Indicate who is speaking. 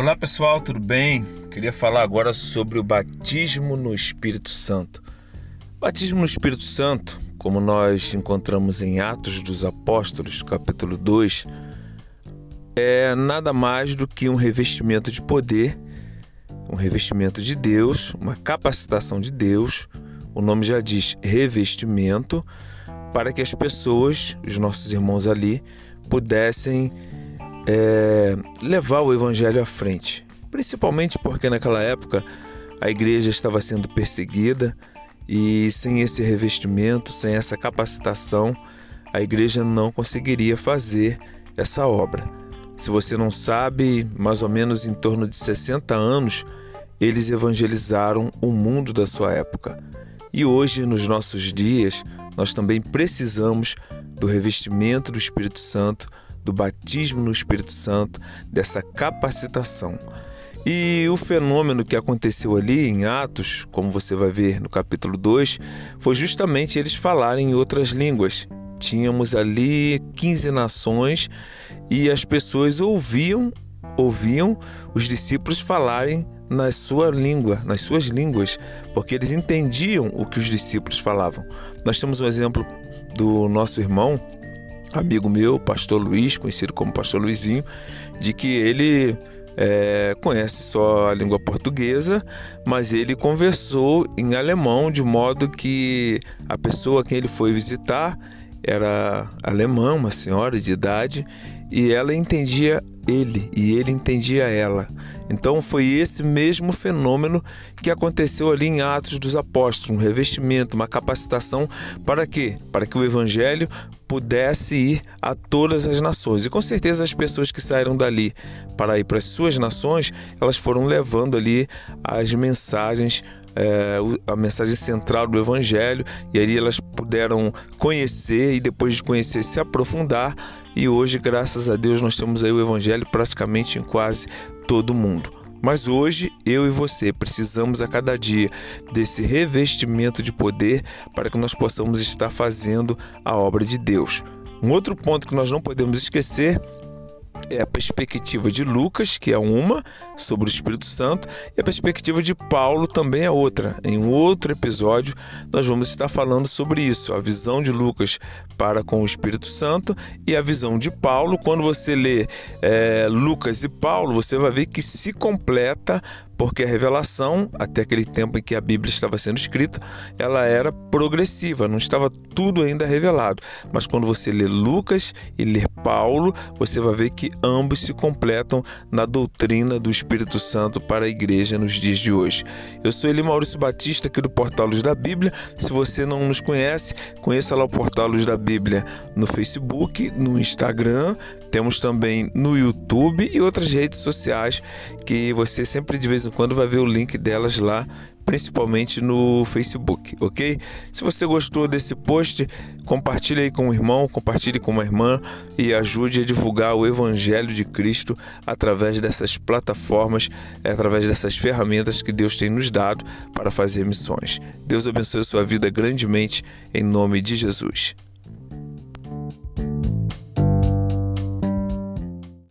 Speaker 1: Olá pessoal, tudo bem? Queria falar agora sobre o batismo no Espírito Santo. Batismo no Espírito Santo, como nós encontramos em Atos dos Apóstolos, capítulo 2, é nada mais do que um revestimento de poder, um revestimento de Deus, uma capacitação de Deus. O nome já diz revestimento, para que as pessoas, os nossos irmãos ali, pudessem é, levar o evangelho à frente, principalmente porque naquela época a igreja estava sendo perseguida e sem esse revestimento, sem essa capacitação, a igreja não conseguiria fazer essa obra. Se você não sabe, mais ou menos em torno de 60 anos, eles evangelizaram o mundo da sua época. E hoje, nos nossos dias, nós também precisamos do revestimento do Espírito Santo do batismo no Espírito Santo, dessa capacitação. E o fenômeno que aconteceu ali em Atos, como você vai ver no capítulo 2, foi justamente eles falarem em outras línguas. Tínhamos ali 15 nações e as pessoas ouviam, ouviam os discípulos falarem na sua língua, nas suas línguas, porque eles entendiam o que os discípulos falavam. Nós temos um exemplo do nosso irmão amigo meu, pastor Luiz, conhecido como pastor Luizinho, de que ele é, conhece só a língua portuguesa, mas ele conversou em alemão de modo que a pessoa a quem ele foi visitar era alemã, uma senhora de idade, e ela entendia ele e ele entendia ela. Então foi esse mesmo fenômeno que aconteceu ali em Atos dos Apóstolos, um revestimento, uma capacitação para quê? Para que o evangelho pudesse ir a todas as nações. E com certeza as pessoas que saíram dali para ir para as suas nações, elas foram levando ali as mensagens é, a mensagem central do Evangelho, e aí elas puderam conhecer e depois de conhecer se aprofundar. E hoje, graças a Deus, nós temos aí o Evangelho praticamente em quase todo mundo. Mas hoje eu e você precisamos a cada dia desse revestimento de poder para que nós possamos estar fazendo a obra de Deus. Um outro ponto que nós não podemos esquecer é a perspectiva de Lucas, que é uma, sobre o Espírito Santo, e a perspectiva de Paulo também é outra. Em outro episódio, nós vamos estar falando sobre isso, a visão de Lucas para com o Espírito Santo e a visão de Paulo. Quando você lê é, Lucas e Paulo, você vai ver que se completa porque a revelação, até aquele tempo em que a Bíblia estava sendo escrita, ela era progressiva, não estava tudo ainda revelado. Mas quando você lê Lucas e lê Paulo, você vai ver que ambos se completam na doutrina do Espírito Santo para a igreja nos dias de hoje. Eu sou Eli Maurício Batista, aqui do Portal Luz da Bíblia. Se você não nos conhece, conheça lá o Portal Luz da Bíblia no Facebook, no Instagram, temos também no YouTube e outras redes sociais que você sempre de vez em quando vai ver o link delas lá, principalmente no Facebook, ok? Se você gostou desse post, compartilhe aí com um irmão, compartilhe com uma irmã e ajude a divulgar o Evangelho de Cristo através dessas plataformas, através dessas ferramentas que Deus tem nos dado para fazer missões. Deus abençoe a sua vida grandemente em nome de Jesus.